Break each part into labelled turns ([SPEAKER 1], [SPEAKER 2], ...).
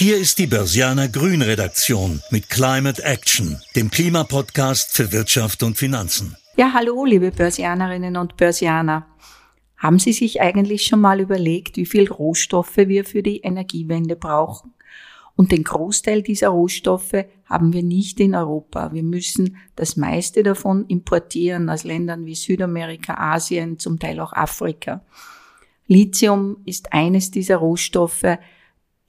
[SPEAKER 1] Hier ist die Börsianer Grün Redaktion mit Climate Action, dem Klimapodcast für Wirtschaft und Finanzen.
[SPEAKER 2] Ja, hallo, liebe Börsianerinnen und Börsianer. Haben Sie sich eigentlich schon mal überlegt, wie viel Rohstoffe wir für die Energiewende brauchen? Und den Großteil dieser Rohstoffe haben wir nicht in Europa. Wir müssen das meiste davon importieren aus Ländern wie Südamerika, Asien, zum Teil auch Afrika. Lithium ist eines dieser Rohstoffe,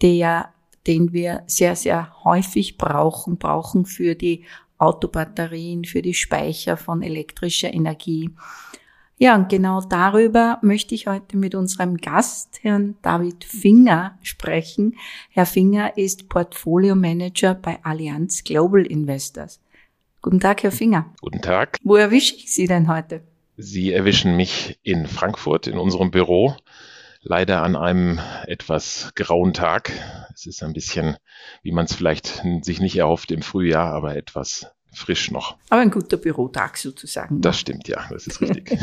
[SPEAKER 2] der, den wir sehr, sehr häufig brauchen, brauchen für die Autobatterien, für die Speicher von elektrischer Energie. Ja, und genau darüber möchte ich heute mit unserem Gast, Herrn David Finger, sprechen. Herr Finger ist Portfolio Manager bei Allianz Global Investors. Guten Tag, Herr Finger.
[SPEAKER 3] Guten Tag.
[SPEAKER 2] Wo erwische ich Sie denn heute?
[SPEAKER 3] Sie erwischen mich in Frankfurt in unserem Büro. Leider an einem etwas grauen Tag. Es ist ein bisschen, wie man es vielleicht sich nicht erhofft im Frühjahr, aber etwas frisch noch.
[SPEAKER 2] Aber ein guter Bürotag sozusagen.
[SPEAKER 3] Das stimmt, ja, das ist richtig.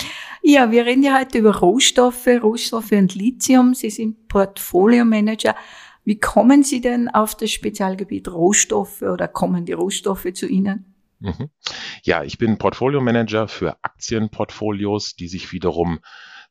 [SPEAKER 2] ja, wir reden ja heute über Rohstoffe, Rohstoffe und Lithium. Sie sind Portfolio Manager. Wie kommen Sie denn auf das Spezialgebiet Rohstoffe oder kommen die Rohstoffe zu Ihnen?
[SPEAKER 3] Mhm. Ja, ich bin Portfolio Manager für Aktienportfolios, die sich wiederum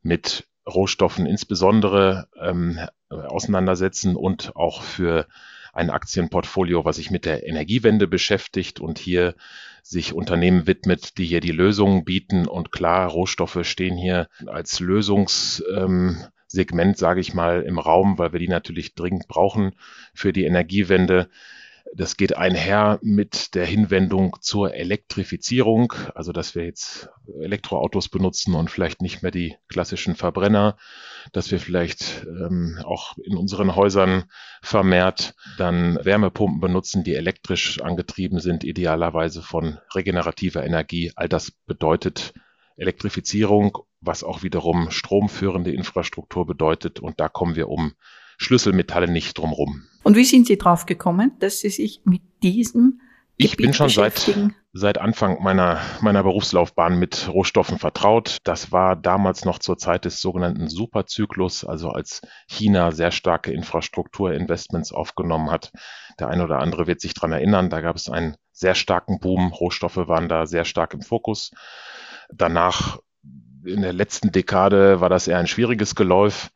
[SPEAKER 3] mit Rohstoffen insbesondere ähm, auseinandersetzen und auch für ein Aktienportfolio, was sich mit der Energiewende beschäftigt und hier sich Unternehmen widmet, die hier die Lösungen bieten. Und klar, Rohstoffe stehen hier als Lösungssegment, ähm, sage ich mal, im Raum, weil wir die natürlich dringend brauchen für die Energiewende. Das geht einher mit der Hinwendung zur Elektrifizierung, also dass wir jetzt Elektroautos benutzen und vielleicht nicht mehr die klassischen Verbrenner, dass wir vielleicht ähm, auch in unseren Häusern vermehrt dann Wärmepumpen benutzen, die elektrisch angetrieben sind, idealerweise von regenerativer Energie. All das bedeutet Elektrifizierung, was auch wiederum stromführende Infrastruktur bedeutet. Und da kommen wir um Schlüsselmetalle nicht drumrum.
[SPEAKER 2] Und wie sind Sie drauf gekommen, dass Sie sich mit diesem
[SPEAKER 3] ich bin schon seit, seit Anfang meiner, meiner Berufslaufbahn mit Rohstoffen vertraut. Das war damals noch zur Zeit des sogenannten Superzyklus, also als China sehr starke Infrastrukturinvestments aufgenommen hat. Der eine oder andere wird sich dran erinnern, da gab es einen sehr starken Boom. Rohstoffe waren da sehr stark im Fokus. Danach in der letzten Dekade war das eher ein schwieriges Geläuf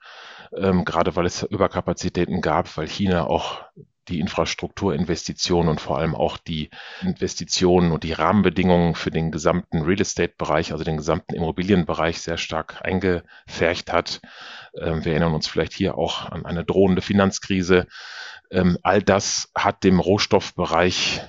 [SPEAKER 3] ähm, gerade weil es Überkapazitäten gab, weil China auch die Infrastrukturinvestitionen und vor allem auch die Investitionen und die Rahmenbedingungen für den gesamten Real Estate-Bereich, also den gesamten Immobilienbereich sehr stark eingefärcht hat. Ähm, wir erinnern uns vielleicht hier auch an eine drohende Finanzkrise. Ähm, all das hat dem Rohstoffbereich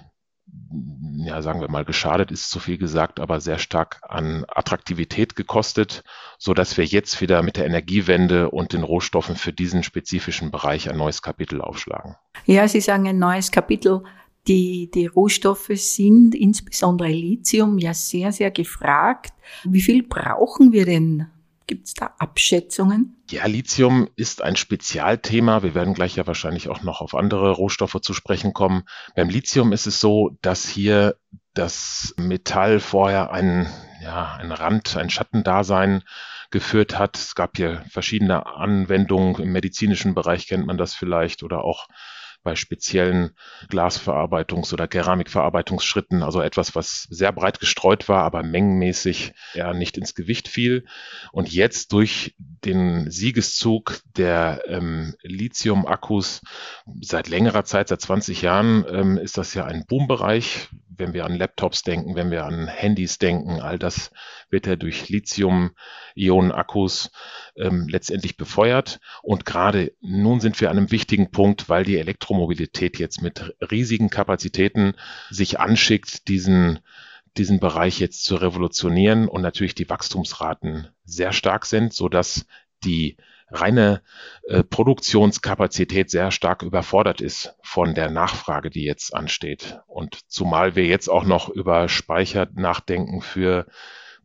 [SPEAKER 3] ja, sagen wir mal, geschadet ist zu viel gesagt, aber sehr stark an Attraktivität gekostet, so dass wir jetzt wieder mit der Energiewende und den Rohstoffen für diesen spezifischen Bereich ein neues Kapitel aufschlagen.
[SPEAKER 2] Ja, Sie sagen ein neues Kapitel. Die, die Rohstoffe sind, insbesondere Lithium, ja sehr, sehr gefragt. Wie viel brauchen wir denn Gibt es da Abschätzungen?
[SPEAKER 3] Ja, Lithium ist ein Spezialthema. Wir werden gleich ja wahrscheinlich auch noch auf andere Rohstoffe zu sprechen kommen. Beim Lithium ist es so, dass hier das Metall vorher einen, ja, ein Rand, ein Schattendasein geführt hat. Es gab hier verschiedene Anwendungen. Im medizinischen Bereich kennt man das vielleicht oder auch bei speziellen Glasverarbeitungs- oder Keramikverarbeitungsschritten, also etwas, was sehr breit gestreut war, aber mengenmäßig ja nicht ins Gewicht fiel. Und jetzt durch den Siegeszug der ähm, Lithium-Akkus seit längerer Zeit, seit 20 Jahren, ähm, ist das ja ein Boombereich wenn wir an Laptops denken, wenn wir an Handys denken, all das wird ja durch Lithium-Ionen-Akkus ähm, letztendlich befeuert. Und gerade nun sind wir an einem wichtigen Punkt, weil die Elektromobilität jetzt mit riesigen Kapazitäten sich anschickt, diesen diesen Bereich jetzt zu revolutionieren und natürlich die Wachstumsraten sehr stark sind, so dass die reine äh, Produktionskapazität sehr stark überfordert ist von der Nachfrage, die jetzt ansteht. Und zumal wir jetzt auch noch über Speicher nachdenken für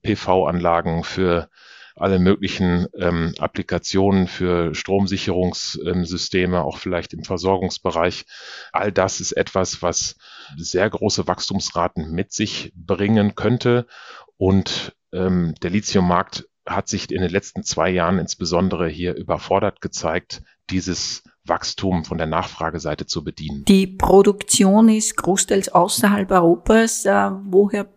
[SPEAKER 3] PV-Anlagen, für alle möglichen ähm, Applikationen für Stromsicherungssysteme, auch vielleicht im Versorgungsbereich. All das ist etwas, was sehr große Wachstumsraten mit sich bringen könnte. Und ähm, der Lithiummarkt hat sich in den letzten zwei Jahren insbesondere hier überfordert gezeigt, dieses Wachstum von der Nachfrageseite zu bedienen.
[SPEAKER 2] Die Produktion ist großteils außerhalb Europas. Äh, woher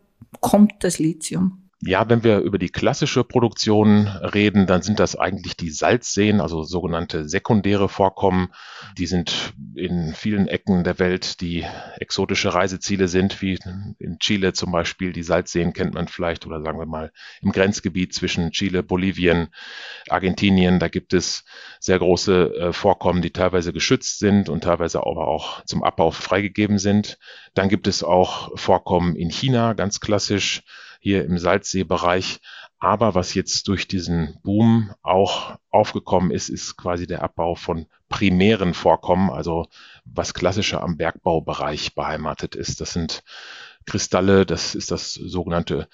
[SPEAKER 2] kommt das Lithium?
[SPEAKER 3] Ja, wenn wir über die klassische Produktion reden, dann sind das eigentlich die Salzseen, also sogenannte sekundäre Vorkommen. Die sind in vielen Ecken der Welt, die exotische Reiseziele sind, wie in Chile zum Beispiel. Die Salzseen kennt man vielleicht oder sagen wir mal im Grenzgebiet zwischen Chile, Bolivien, Argentinien. Da gibt es sehr große äh, Vorkommen, die teilweise geschützt sind und teilweise aber auch zum Abbau freigegeben sind. Dann gibt es auch Vorkommen in China, ganz klassisch hier im Salzseebereich. Aber was jetzt durch diesen Boom auch aufgekommen ist, ist quasi der Abbau von primären Vorkommen, also was klassischer am Bergbaubereich beheimatet ist. Das sind Kristalle, das ist das sogenannte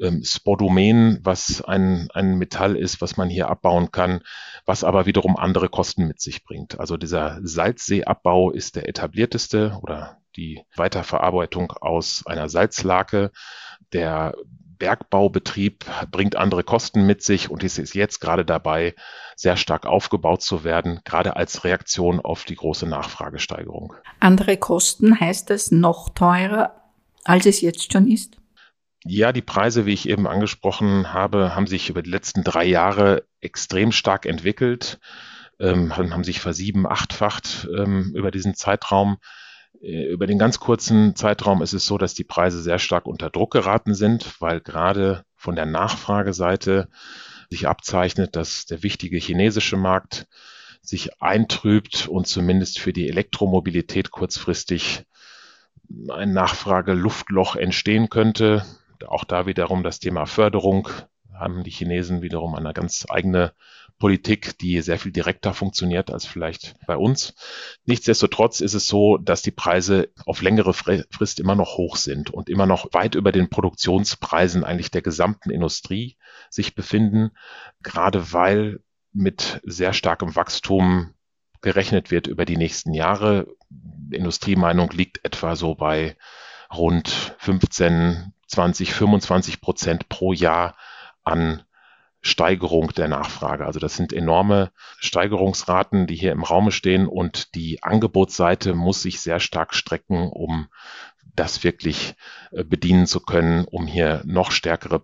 [SPEAKER 3] ähm, Spodomen, was ein, ein Metall ist, was man hier abbauen kann, was aber wiederum andere Kosten mit sich bringt. Also dieser Salzseeabbau ist der etablierteste oder die Weiterverarbeitung aus einer Salzlake. Der Bergbaubetrieb bringt andere Kosten mit sich und ist jetzt gerade dabei, sehr stark aufgebaut zu werden, gerade als Reaktion auf die große Nachfragesteigerung.
[SPEAKER 2] Andere Kosten heißt das noch teurer, als es jetzt schon ist?
[SPEAKER 3] Ja, die Preise, wie ich eben angesprochen habe, haben sich über die letzten drei Jahre extrem stark entwickelt, ähm, haben sich versieben, achtfacht ähm, über diesen Zeitraum. Äh, über den ganz kurzen Zeitraum ist es so, dass die Preise sehr stark unter Druck geraten sind, weil gerade von der Nachfrageseite sich abzeichnet, dass der wichtige chinesische Markt sich eintrübt und zumindest für die Elektromobilität kurzfristig ein Nachfrageluftloch entstehen könnte. Auch da wiederum das Thema Förderung haben die Chinesen wiederum eine ganz eigene Politik, die sehr viel direkter funktioniert als vielleicht bei uns. Nichtsdestotrotz ist es so, dass die Preise auf längere Frist immer noch hoch sind und immer noch weit über den Produktionspreisen eigentlich der gesamten Industrie sich befinden, gerade weil mit sehr starkem Wachstum gerechnet wird über die nächsten Jahre. Die Industriemeinung liegt etwa so bei rund 15, 20, 25 Prozent pro Jahr an Steigerung der Nachfrage. Also das sind enorme Steigerungsraten, die hier im Raume stehen und die Angebotsseite muss sich sehr stark strecken, um das wirklich äh, bedienen zu können, um hier noch stärkere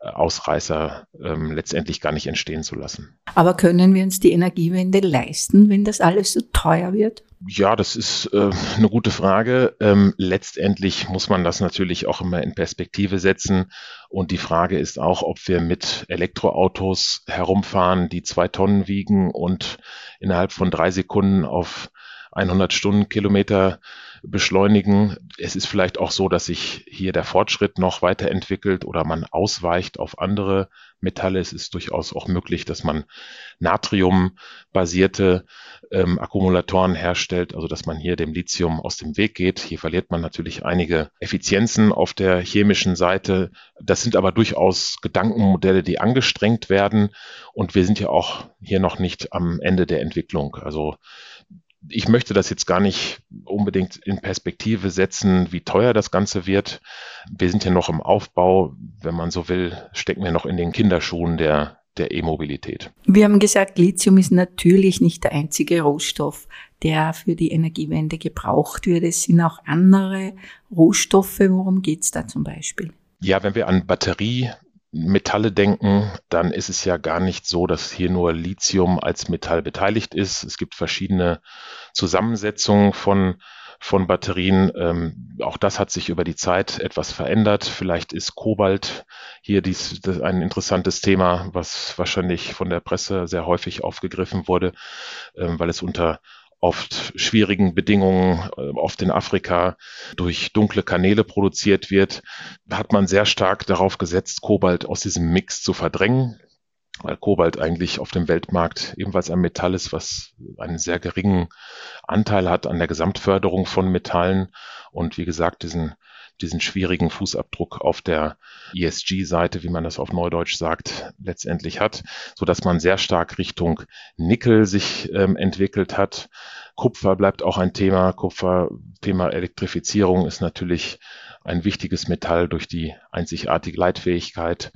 [SPEAKER 3] Preisausreißer ähm, letztendlich gar nicht entstehen zu lassen.
[SPEAKER 2] Aber können wir uns die Energiewende leisten, wenn das alles so teuer wird?
[SPEAKER 3] Ja, das ist äh, eine gute Frage. Ähm, letztendlich muss man das natürlich auch immer in Perspektive setzen. Und die Frage ist auch, ob wir mit Elektroautos herumfahren, die zwei Tonnen wiegen und innerhalb von drei Sekunden auf 100 Stundenkilometer beschleunigen. Es ist vielleicht auch so, dass sich hier der Fortschritt noch weiterentwickelt oder man ausweicht auf andere Metalle. Es ist durchaus auch möglich, dass man Natrium-basierte ähm, Akkumulatoren herstellt, also dass man hier dem Lithium aus dem Weg geht. Hier verliert man natürlich einige Effizienzen auf der chemischen Seite. Das sind aber durchaus Gedankenmodelle, die angestrengt werden. Und wir sind ja auch hier noch nicht am Ende der Entwicklung. Also ich möchte das jetzt gar nicht unbedingt in Perspektive setzen, wie teuer das Ganze wird. Wir sind ja noch im Aufbau, wenn man so will, stecken wir noch in den Kinderschuhen der der E-Mobilität.
[SPEAKER 2] Wir haben gesagt, Lithium ist natürlich nicht der einzige Rohstoff, der für die Energiewende gebraucht wird. Es sind auch andere Rohstoffe. Worum geht es da zum Beispiel?
[SPEAKER 3] Ja, wenn wir an Batterie Metalle denken, dann ist es ja gar nicht so, dass hier nur Lithium als Metall beteiligt ist. Es gibt verschiedene Zusammensetzungen von, von Batterien. Ähm, auch das hat sich über die Zeit etwas verändert. Vielleicht ist Kobalt hier dies, ein interessantes Thema, was wahrscheinlich von der Presse sehr häufig aufgegriffen wurde, ähm, weil es unter oft schwierigen Bedingungen, äh, oft in Afrika durch dunkle Kanäle produziert wird, hat man sehr stark darauf gesetzt, Kobalt aus diesem Mix zu verdrängen, weil Kobalt eigentlich auf dem Weltmarkt ebenfalls ein Metall ist, was einen sehr geringen Anteil hat an der Gesamtförderung von Metallen. Und wie gesagt diesen diesen schwierigen Fußabdruck auf der ESG-Seite, wie man das auf Neudeutsch sagt, letztendlich hat, so dass man sehr stark Richtung Nickel sich ähm, entwickelt hat. Kupfer bleibt auch ein Thema. Kupfer, Thema Elektrifizierung ist natürlich ein wichtiges Metall durch die einzigartige Leitfähigkeit.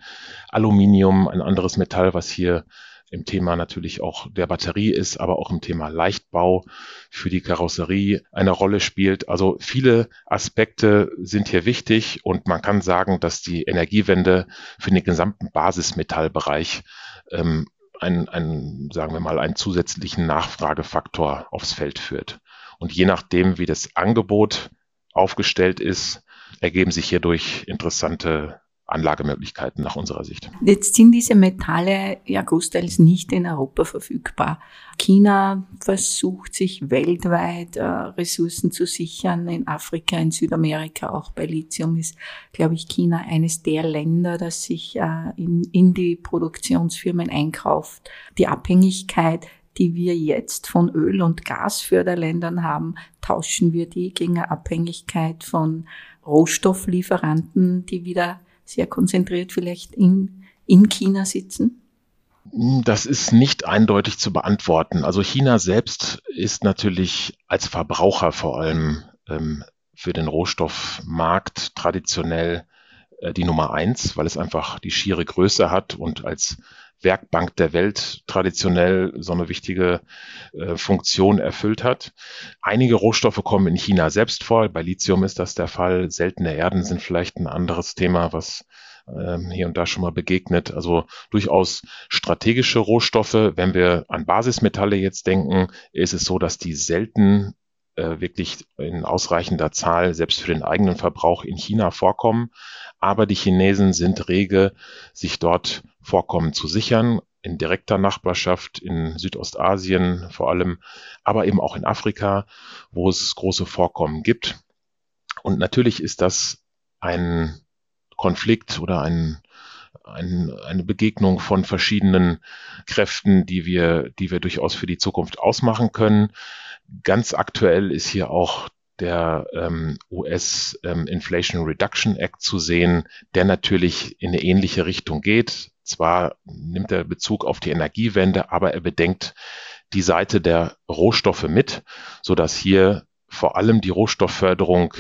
[SPEAKER 3] Aluminium, ein anderes Metall, was hier im Thema natürlich auch der Batterie ist, aber auch im Thema Leichtbau für die Karosserie eine Rolle spielt. Also viele Aspekte sind hier wichtig und man kann sagen, dass die Energiewende für den gesamten Basismetallbereich ähm, einen, einen, sagen wir mal, einen zusätzlichen Nachfragefaktor aufs Feld führt. Und je nachdem, wie das Angebot aufgestellt ist, ergeben sich hierdurch interessante Anlagemöglichkeiten nach unserer Sicht.
[SPEAKER 2] Jetzt sind diese Metalle ja großteils nicht in Europa verfügbar. China versucht sich weltweit äh, Ressourcen zu sichern, in Afrika, in Südamerika, auch bei Lithium ist, glaube ich, China eines der Länder, das sich äh, in, in die Produktionsfirmen einkauft. Die Abhängigkeit die wir jetzt von Öl- und Gasförderländern haben, tauschen wir die gegen eine Abhängigkeit von Rohstofflieferanten, die wieder sehr konzentriert vielleicht in, in China sitzen?
[SPEAKER 3] Das ist nicht eindeutig zu beantworten. Also China selbst ist natürlich als Verbraucher vor allem ähm, für den Rohstoffmarkt traditionell äh, die Nummer eins, weil es einfach die schiere Größe hat und als Werkbank der Welt traditionell so eine wichtige äh, Funktion erfüllt hat. Einige Rohstoffe kommen in China selbst vor. Bei Lithium ist das der Fall. Seltene Erden sind vielleicht ein anderes Thema, was ähm, hier und da schon mal begegnet. Also durchaus strategische Rohstoffe. Wenn wir an Basismetalle jetzt denken, ist es so, dass die selten äh, wirklich in ausreichender Zahl selbst für den eigenen Verbrauch in China vorkommen. Aber die Chinesen sind rege, sich dort Vorkommen zu sichern, in direkter Nachbarschaft in Südostasien vor allem, aber eben auch in Afrika, wo es große Vorkommen gibt. Und natürlich ist das ein Konflikt oder ein, ein, eine Begegnung von verschiedenen Kräften, die wir, die wir durchaus für die Zukunft ausmachen können. Ganz aktuell ist hier auch der ähm, US ähm, Inflation Reduction Act zu sehen, der natürlich in eine ähnliche Richtung geht. Zwar nimmt er Bezug auf die Energiewende, aber er bedenkt die Seite der Rohstoffe mit, so dass hier vor allem die Rohstoffförderung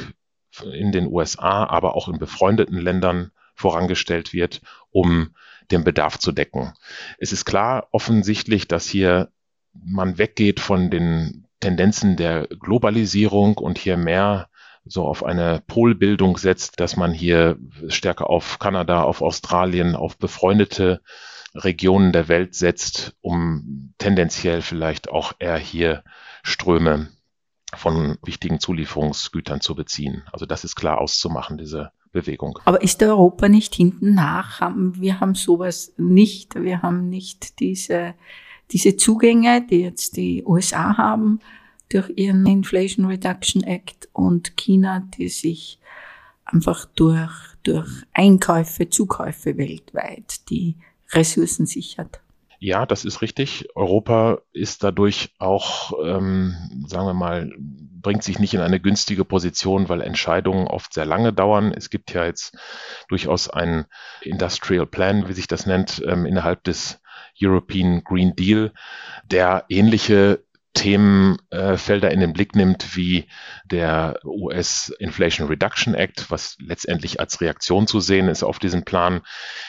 [SPEAKER 3] in den USA, aber auch in befreundeten Ländern vorangestellt wird, um den Bedarf zu decken. Es ist klar offensichtlich, dass hier man weggeht von den Tendenzen der Globalisierung und hier mehr so auf eine Polbildung setzt, dass man hier stärker auf Kanada, auf Australien, auf befreundete Regionen der Welt setzt, um tendenziell vielleicht auch eher hier Ströme von wichtigen Zulieferungsgütern zu beziehen. Also das ist klar auszumachen, diese Bewegung.
[SPEAKER 2] Aber ist Europa nicht hinten nach? Wir haben sowas nicht. Wir haben nicht diese, diese Zugänge, die jetzt die USA haben durch ihren Inflation Reduction Act und China, die sich einfach durch, durch Einkäufe, Zukäufe weltweit die Ressourcen sichert.
[SPEAKER 3] Ja, das ist richtig. Europa ist dadurch auch, ähm, sagen wir mal, bringt sich nicht in eine günstige Position, weil Entscheidungen oft sehr lange dauern. Es gibt ja jetzt durchaus einen Industrial Plan, wie sich das nennt, ähm, innerhalb des European Green Deal, der ähnliche Themenfelder in den Blick nimmt, wie der US Inflation Reduction Act, was letztendlich als Reaktion zu sehen ist auf diesen Plan.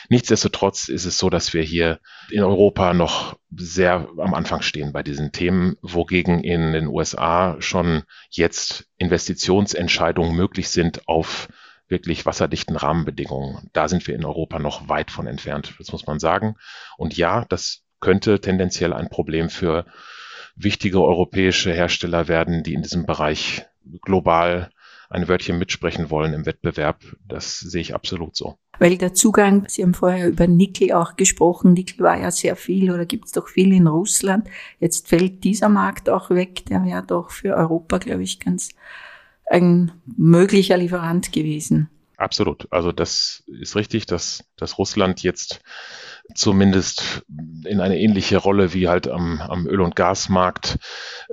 [SPEAKER 3] Nichtsdestotrotz ist es so, dass wir hier in Europa noch sehr am Anfang stehen bei diesen Themen, wogegen in den USA schon jetzt Investitionsentscheidungen möglich sind auf wirklich wasserdichten Rahmenbedingungen. Da sind wir in Europa noch weit von entfernt, das muss man sagen. Und ja, das könnte tendenziell ein Problem für wichtige europäische Hersteller werden, die in diesem Bereich global ein Wörtchen mitsprechen wollen im Wettbewerb. Das sehe ich absolut so.
[SPEAKER 2] Weil der Zugang, Sie haben vorher über Nickel auch gesprochen, Nickel war ja sehr viel oder gibt es doch viel in Russland. Jetzt fällt dieser Markt auch weg, der wäre doch für Europa, glaube ich, ganz ein möglicher Lieferant gewesen.
[SPEAKER 3] Absolut. Also das ist richtig, dass, dass Russland jetzt zumindest in eine ähnliche Rolle wie halt am, am Öl- und Gasmarkt.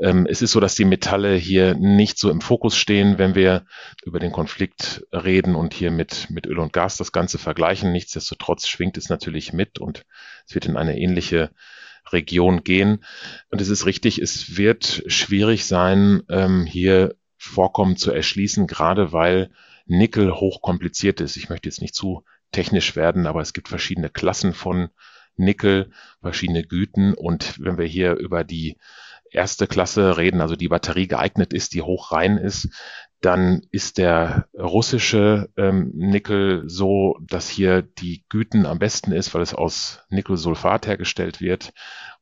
[SPEAKER 3] Ähm, es ist so, dass die Metalle hier nicht so im Fokus stehen, wenn wir über den Konflikt reden und hier mit, mit Öl und Gas das Ganze vergleichen. Nichtsdestotrotz schwingt es natürlich mit und es wird in eine ähnliche Region gehen. Und es ist richtig, es wird schwierig sein, ähm, hier Vorkommen zu erschließen, gerade weil Nickel hochkompliziert ist. Ich möchte jetzt nicht zu technisch werden, aber es gibt verschiedene Klassen von Nickel, verschiedene Güten. Und wenn wir hier über die erste Klasse reden, also die Batterie geeignet ist, die hochrein ist, dann ist der russische ähm, Nickel so, dass hier die Güten am besten ist, weil es aus Nickelsulfat hergestellt wird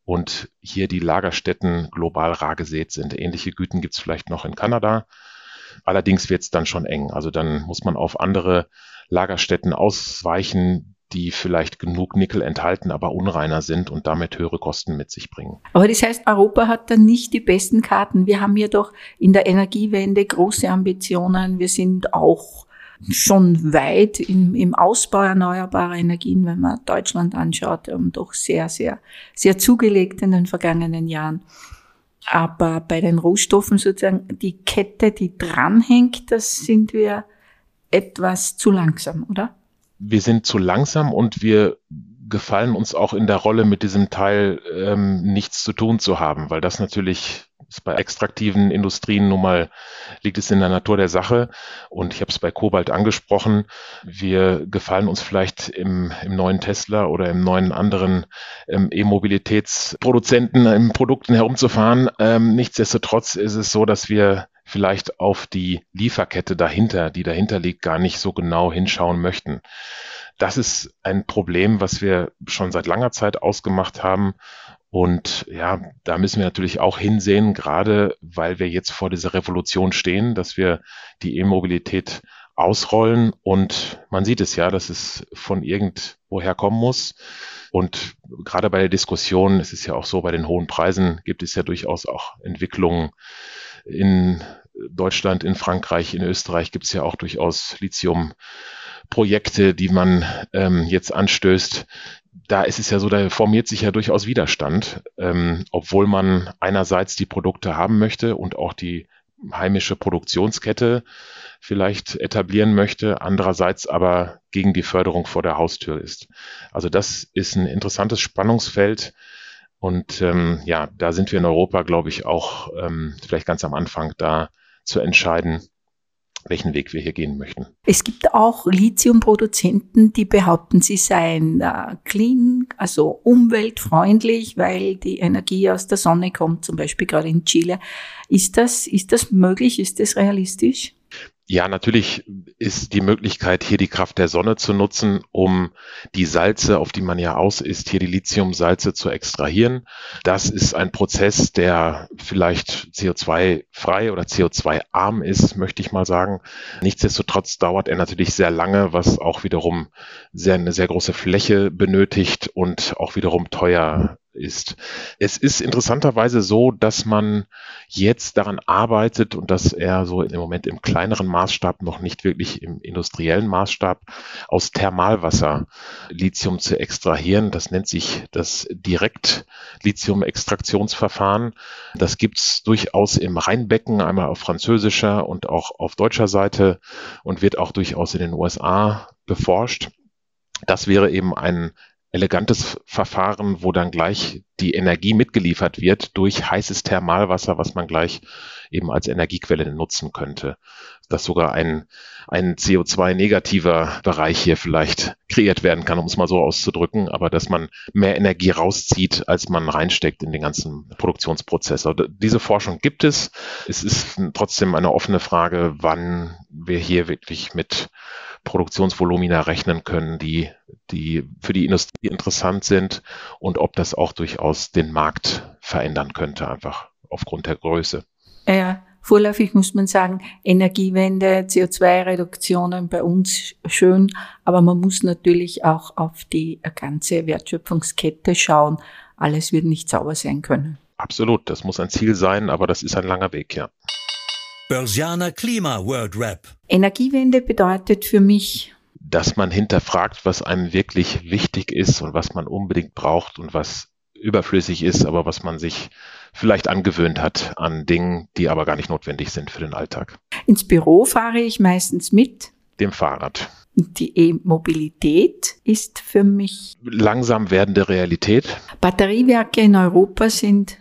[SPEAKER 3] und hier die Lagerstätten global rar gesät sind. Ähnliche Güten gibt es vielleicht noch in Kanada. Allerdings wird es dann schon eng. Also dann muss man auf andere Lagerstätten ausweichen, die vielleicht genug Nickel enthalten, aber unreiner sind und damit höhere Kosten mit sich bringen.
[SPEAKER 2] Aber das heißt, Europa hat dann nicht die besten Karten. Wir haben hier doch in der Energiewende große Ambitionen. Wir sind auch schon weit im, im Ausbau erneuerbarer Energien, wenn man Deutschland anschaut, um doch sehr, sehr, sehr zugelegt in den vergangenen Jahren. Aber bei den Rohstoffen sozusagen die Kette, die dranhängt, das sind wir etwas zu langsam, oder?
[SPEAKER 3] wir sind zu langsam und wir gefallen uns auch in der Rolle, mit diesem Teil ähm, nichts zu tun zu haben, weil das natürlich ist bei extraktiven Industrien nun mal liegt es in der Natur der Sache. Und ich habe es bei Kobalt angesprochen. Wir gefallen uns vielleicht im, im neuen Tesla oder im neuen anderen ähm, E-Mobilitätsproduzenten im Produkten herumzufahren. Ähm, nichtsdestotrotz ist es so, dass wir vielleicht auf die Lieferkette dahinter, die dahinter liegt, gar nicht so genau hinschauen möchten. Das ist ein Problem, was wir schon seit langer Zeit ausgemacht haben. Und ja, da müssen wir natürlich auch hinsehen, gerade weil wir jetzt vor dieser Revolution stehen, dass wir die E-Mobilität ausrollen. Und man sieht es ja, dass es von irgendwoher kommen muss. Und gerade bei der Diskussion, es ist ja auch so, bei den hohen Preisen gibt es ja durchaus auch Entwicklungen in Deutschland, in Frankreich, in Österreich gibt es ja auch durchaus Lithium-Projekte, die man ähm, jetzt anstößt. Da ist es ja so, da formiert sich ja durchaus Widerstand, ähm, obwohl man einerseits die Produkte haben möchte und auch die heimische Produktionskette vielleicht etablieren möchte, andererseits aber gegen die Förderung vor der Haustür ist. Also das ist ein interessantes Spannungsfeld. Und ähm, ja, da sind wir in Europa, glaube ich, auch ähm, vielleicht ganz am Anfang da zu entscheiden, welchen Weg wir hier gehen möchten.
[SPEAKER 2] Es gibt auch Lithiumproduzenten, die behaupten, sie seien äh, clean, also umweltfreundlich, weil die Energie aus der Sonne kommt, zum Beispiel gerade in Chile. Ist das, ist das möglich? Ist das realistisch?
[SPEAKER 3] Ja, natürlich ist die Möglichkeit, hier die Kraft der Sonne zu nutzen, um die Salze, auf die man ja aus ist, hier die Lithiumsalze zu extrahieren. Das ist ein Prozess, der vielleicht CO2-frei oder CO2-arm ist, möchte ich mal sagen. Nichtsdestotrotz dauert er natürlich sehr lange, was auch wiederum sehr, eine sehr große Fläche benötigt und auch wiederum teuer ist. Es ist interessanterweise so, dass man jetzt daran arbeitet und dass er so im Moment im kleineren Maßstab, noch nicht wirklich im industriellen Maßstab, aus Thermalwasser Lithium zu extrahieren. Das nennt sich das Direkt-Lithium-Extraktionsverfahren. Das gibt's durchaus im Rheinbecken, einmal auf französischer und auch auf deutscher Seite und wird auch durchaus in den USA beforscht. Das wäre eben ein elegantes Verfahren, wo dann gleich die Energie mitgeliefert wird durch heißes Thermalwasser, was man gleich eben als Energiequelle nutzen könnte. Dass sogar ein, ein CO2-negativer Bereich hier vielleicht kreiert werden kann, um es mal so auszudrücken, aber dass man mehr Energie rauszieht, als man reinsteckt in den ganzen Produktionsprozess. Also diese Forschung gibt es. Es ist trotzdem eine offene Frage, wann wir hier wirklich mit Produktionsvolumina rechnen können, die, die für die Industrie interessant sind und ob das auch durchaus den Markt verändern könnte, einfach aufgrund der Größe.
[SPEAKER 2] Ja, vorläufig muss man sagen, Energiewende, CO2-Reduktionen bei uns schön, aber man muss natürlich auch auf die ganze Wertschöpfungskette schauen. Alles wird nicht sauber sein können.
[SPEAKER 3] Absolut, das muss ein Ziel sein, aber das ist ein langer Weg, ja.
[SPEAKER 1] Börsianer Klima World Rap.
[SPEAKER 2] Energiewende bedeutet für mich,
[SPEAKER 3] dass man hinterfragt, was einem wirklich wichtig ist und was man unbedingt braucht und was überflüssig ist, aber was man sich vielleicht angewöhnt hat an Dingen, die aber gar nicht notwendig sind für den Alltag.
[SPEAKER 2] Ins Büro fahre ich meistens mit
[SPEAKER 3] dem Fahrrad.
[SPEAKER 2] Die E-Mobilität ist für mich
[SPEAKER 3] langsam werdende Realität.
[SPEAKER 2] Batteriewerke in Europa sind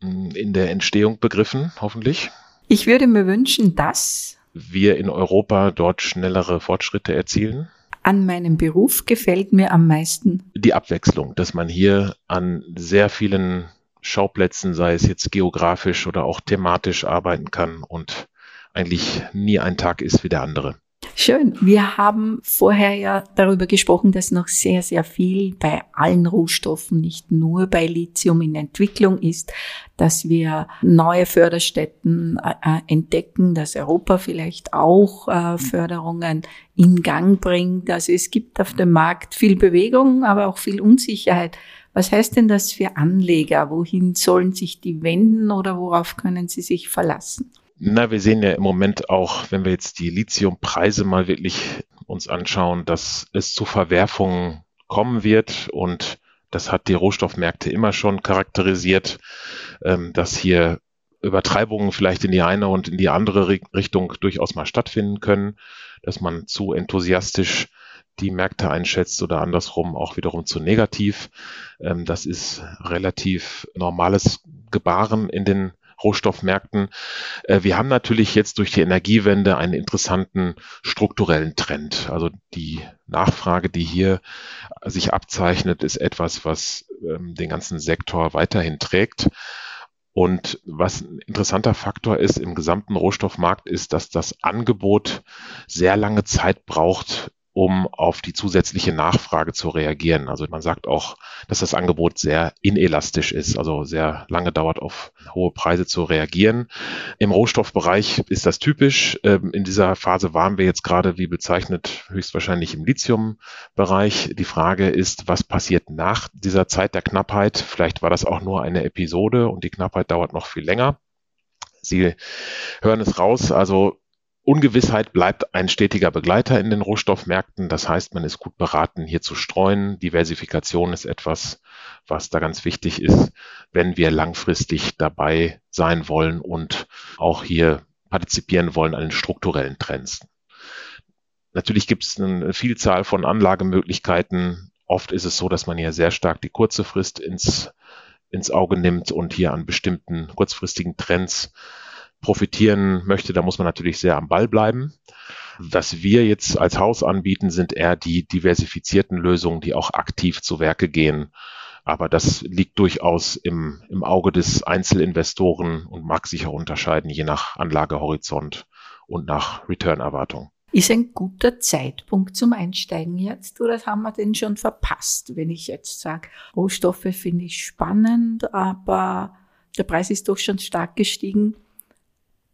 [SPEAKER 3] in der Entstehung begriffen, hoffentlich.
[SPEAKER 2] Ich würde mir wünschen, dass
[SPEAKER 3] wir in Europa dort schnellere Fortschritte erzielen.
[SPEAKER 2] an meinem Beruf gefällt mir am meisten?
[SPEAKER 3] Die Abwechslung, dass man hier an sehr vielen Schauplätzen, sei es jetzt geografisch oder auch thematisch arbeiten kann und eigentlich nie ein Tag ist wie der andere.
[SPEAKER 2] Schön. Wir haben vorher ja darüber gesprochen, dass noch sehr, sehr viel bei allen Rohstoffen, nicht nur bei Lithium in Entwicklung ist, dass wir neue Förderstätten äh, äh entdecken, dass Europa vielleicht auch äh, Förderungen in Gang bringt. Also es gibt auf dem Markt viel Bewegung, aber auch viel Unsicherheit. Was heißt denn das für Anleger? Wohin sollen sich die wenden oder worauf können sie sich verlassen?
[SPEAKER 3] Na, wir sehen ja im Moment auch, wenn wir jetzt die Lithiumpreise mal wirklich uns anschauen, dass es zu Verwerfungen kommen wird und das hat die Rohstoffmärkte immer schon charakterisiert, ähm, dass hier Übertreibungen vielleicht in die eine und in die andere Richtung durchaus mal stattfinden können, dass man zu enthusiastisch die Märkte einschätzt oder andersrum auch wiederum zu negativ. Ähm, das ist relativ normales Gebaren in den Rohstoffmärkten. Äh, wir haben natürlich jetzt durch die Energiewende einen interessanten strukturellen Trend. Also die Nachfrage, die hier sich abzeichnet, ist etwas, was ähm, den ganzen Sektor weiterhin trägt. Und was ein interessanter Faktor ist im gesamten Rohstoffmarkt, ist, dass das Angebot sehr lange Zeit braucht, um auf die zusätzliche Nachfrage zu reagieren. Also man sagt auch, dass das Angebot sehr inelastisch ist, also sehr lange dauert, auf hohe Preise zu reagieren. Im Rohstoffbereich ist das typisch. Ähm, in dieser Phase waren wir jetzt gerade, wie bezeichnet, höchstwahrscheinlich im Lithium-Bereich. Die Frage ist, was passiert nach dieser Zeit der Knappheit? Vielleicht war das auch nur eine Episode und die Knappheit dauert noch viel länger. Sie hören es raus, also Ungewissheit bleibt ein stetiger Begleiter in den Rohstoffmärkten. Das heißt, man ist gut beraten, hier zu streuen. Diversifikation ist etwas, was da ganz wichtig ist, wenn wir langfristig dabei sein wollen und auch hier partizipieren wollen an den strukturellen Trends. Natürlich gibt es eine Vielzahl von Anlagemöglichkeiten. Oft ist es so, dass man hier sehr stark die kurze Frist ins, ins Auge nimmt und hier an bestimmten kurzfristigen Trends profitieren möchte, da muss man natürlich sehr am Ball bleiben. Was wir jetzt als Haus anbieten, sind eher die diversifizierten Lösungen, die auch aktiv zu Werke gehen. Aber das liegt durchaus im, im Auge des Einzelinvestoren und mag sich auch unterscheiden, je nach Anlagehorizont und nach Return-Erwartung.
[SPEAKER 2] Ist ein guter Zeitpunkt zum Einsteigen jetzt oder haben wir den schon verpasst, wenn ich jetzt sage, Rohstoffe finde ich spannend, aber der Preis ist doch schon stark gestiegen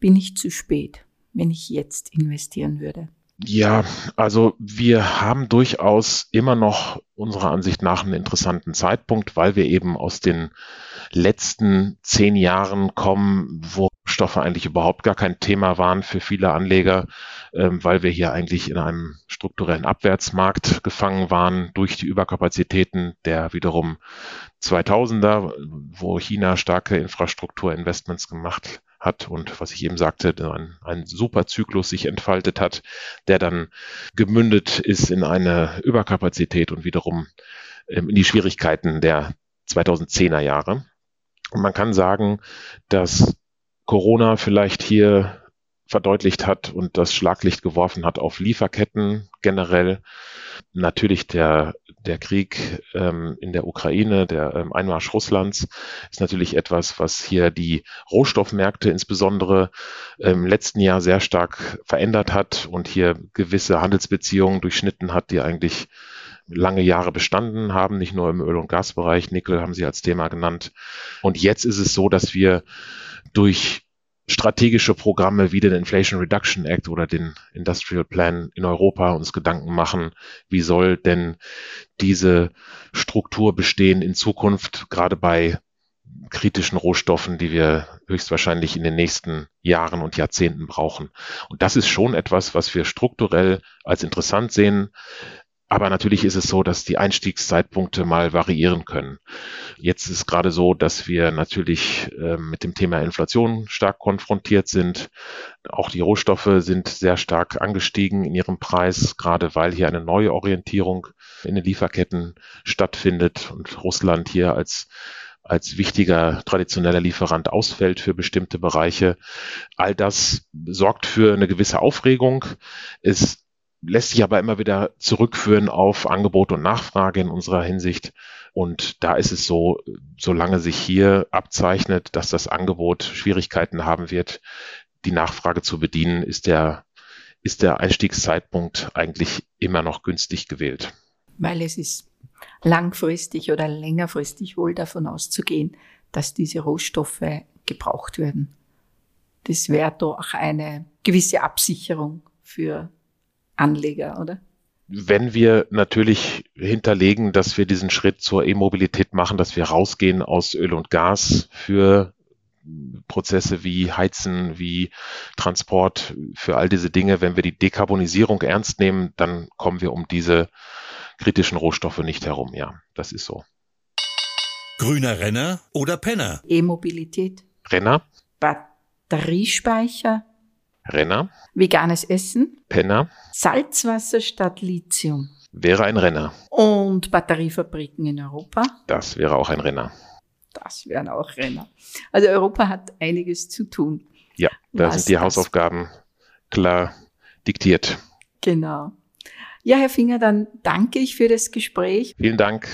[SPEAKER 2] bin ich zu spät, wenn ich jetzt investieren würde?
[SPEAKER 3] Ja, also wir haben durchaus immer noch unserer Ansicht nach einen interessanten Zeitpunkt, weil wir eben aus den letzten zehn Jahren kommen, wo Stoffe eigentlich überhaupt gar kein Thema waren für viele Anleger, ähm, weil wir hier eigentlich in einem strukturellen Abwärtsmarkt gefangen waren durch die Überkapazitäten der wiederum 2000er, wo China starke Infrastrukturinvestments gemacht hat und was ich eben sagte, ein, ein super Zyklus sich entfaltet hat, der dann gemündet ist in eine Überkapazität und wiederum ähm, in die Schwierigkeiten der 2010er Jahre. Und man kann sagen, dass Corona vielleicht hier verdeutlicht hat und das Schlaglicht geworfen hat auf Lieferketten generell. Natürlich der, der Krieg ähm, in der Ukraine, der ähm, Einmarsch Russlands ist natürlich etwas, was hier die Rohstoffmärkte insbesondere im letzten Jahr sehr stark verändert hat und hier gewisse Handelsbeziehungen durchschnitten hat, die eigentlich lange Jahre bestanden haben, nicht nur im Öl- und Gasbereich. Nickel haben Sie als Thema genannt. Und jetzt ist es so, dass wir durch strategische Programme wie den Inflation Reduction Act oder den Industrial Plan in Europa uns Gedanken machen, wie soll denn diese Struktur bestehen in Zukunft, gerade bei kritischen Rohstoffen, die wir höchstwahrscheinlich in den nächsten Jahren und Jahrzehnten brauchen. Und das ist schon etwas, was wir strukturell als interessant sehen. Aber natürlich ist es so, dass die Einstiegszeitpunkte mal variieren können. Jetzt ist gerade so, dass wir natürlich äh, mit dem Thema Inflation stark konfrontiert sind. Auch die Rohstoffe sind sehr stark angestiegen in ihrem Preis, gerade weil hier eine neue Orientierung in den Lieferketten stattfindet und Russland hier als als wichtiger traditioneller Lieferant ausfällt für bestimmte Bereiche. All das sorgt für eine gewisse Aufregung. Es lässt sich aber immer wieder zurückführen auf Angebot und Nachfrage in unserer Hinsicht. Und da ist es so, solange sich hier abzeichnet, dass das Angebot Schwierigkeiten haben wird, die Nachfrage zu bedienen, ist der, ist der Einstiegszeitpunkt eigentlich immer noch günstig gewählt.
[SPEAKER 2] Weil es ist langfristig oder längerfristig wohl davon auszugehen, dass diese Rohstoffe gebraucht werden. Das wäre doch eine gewisse Absicherung für Anleger, oder?
[SPEAKER 3] Wenn wir natürlich hinterlegen, dass wir diesen Schritt zur E-Mobilität machen, dass wir rausgehen aus Öl und Gas für Prozesse wie Heizen, wie Transport, für all diese Dinge, wenn wir die Dekarbonisierung ernst nehmen, dann kommen wir um diese kritischen Rohstoffe nicht herum. Ja, das ist so.
[SPEAKER 1] Grüner Renner oder Penner?
[SPEAKER 2] E-Mobilität.
[SPEAKER 3] Renner.
[SPEAKER 2] Batteriespeicher.
[SPEAKER 3] Renner.
[SPEAKER 2] Veganes Essen.
[SPEAKER 3] Penner.
[SPEAKER 2] Salzwasser statt Lithium.
[SPEAKER 3] Wäre ein Renner.
[SPEAKER 2] Und Batteriefabriken in Europa.
[SPEAKER 3] Das wäre auch ein Renner.
[SPEAKER 2] Das wären auch Renner. Also Europa hat einiges zu tun.
[SPEAKER 3] Ja, da sind die Hausaufgaben klar diktiert.
[SPEAKER 2] Genau. Ja, Herr Finger, dann danke ich für das Gespräch.
[SPEAKER 3] Vielen Dank.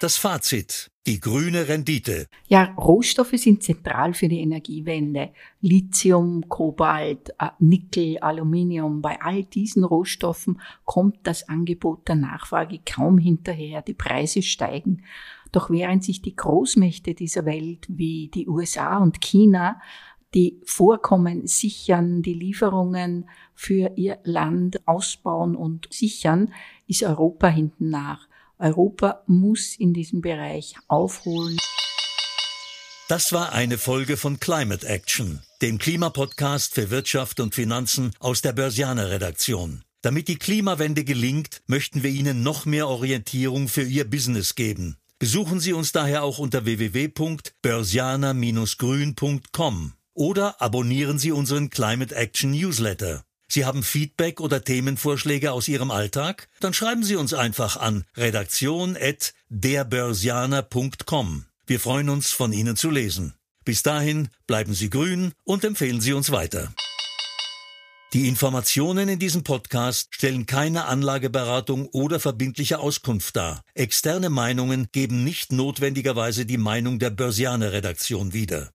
[SPEAKER 1] Das Fazit. Die grüne Rendite.
[SPEAKER 2] Ja, Rohstoffe sind zentral für die Energiewende. Lithium, Kobalt, äh, Nickel, Aluminium. Bei all diesen Rohstoffen kommt das Angebot der Nachfrage kaum hinterher. Die Preise steigen. Doch während sich die Großmächte dieser Welt wie die USA und China die Vorkommen sichern, die Lieferungen für ihr Land ausbauen und sichern, ist Europa hinten nach. Europa muss in diesem Bereich aufholen.
[SPEAKER 1] Das war eine Folge von Climate Action, dem Klimapodcast für Wirtschaft und Finanzen aus der Börsianer Redaktion. Damit die Klimawende gelingt, möchten wir Ihnen noch mehr Orientierung für Ihr Business geben. Besuchen Sie uns daher auch unter www.börsianer-grün.com oder abonnieren Sie unseren Climate Action Newsletter. Sie haben Feedback oder Themenvorschläge aus Ihrem Alltag? Dann schreiben Sie uns einfach an redaktion@derbörsianer.com. Wir freuen uns, von Ihnen zu lesen. Bis dahin bleiben Sie grün und empfehlen Sie uns weiter. Die Informationen in diesem Podcast stellen keine Anlageberatung oder verbindliche Auskunft dar. Externe Meinungen geben nicht notwendigerweise die Meinung der Börsianer Redaktion wieder.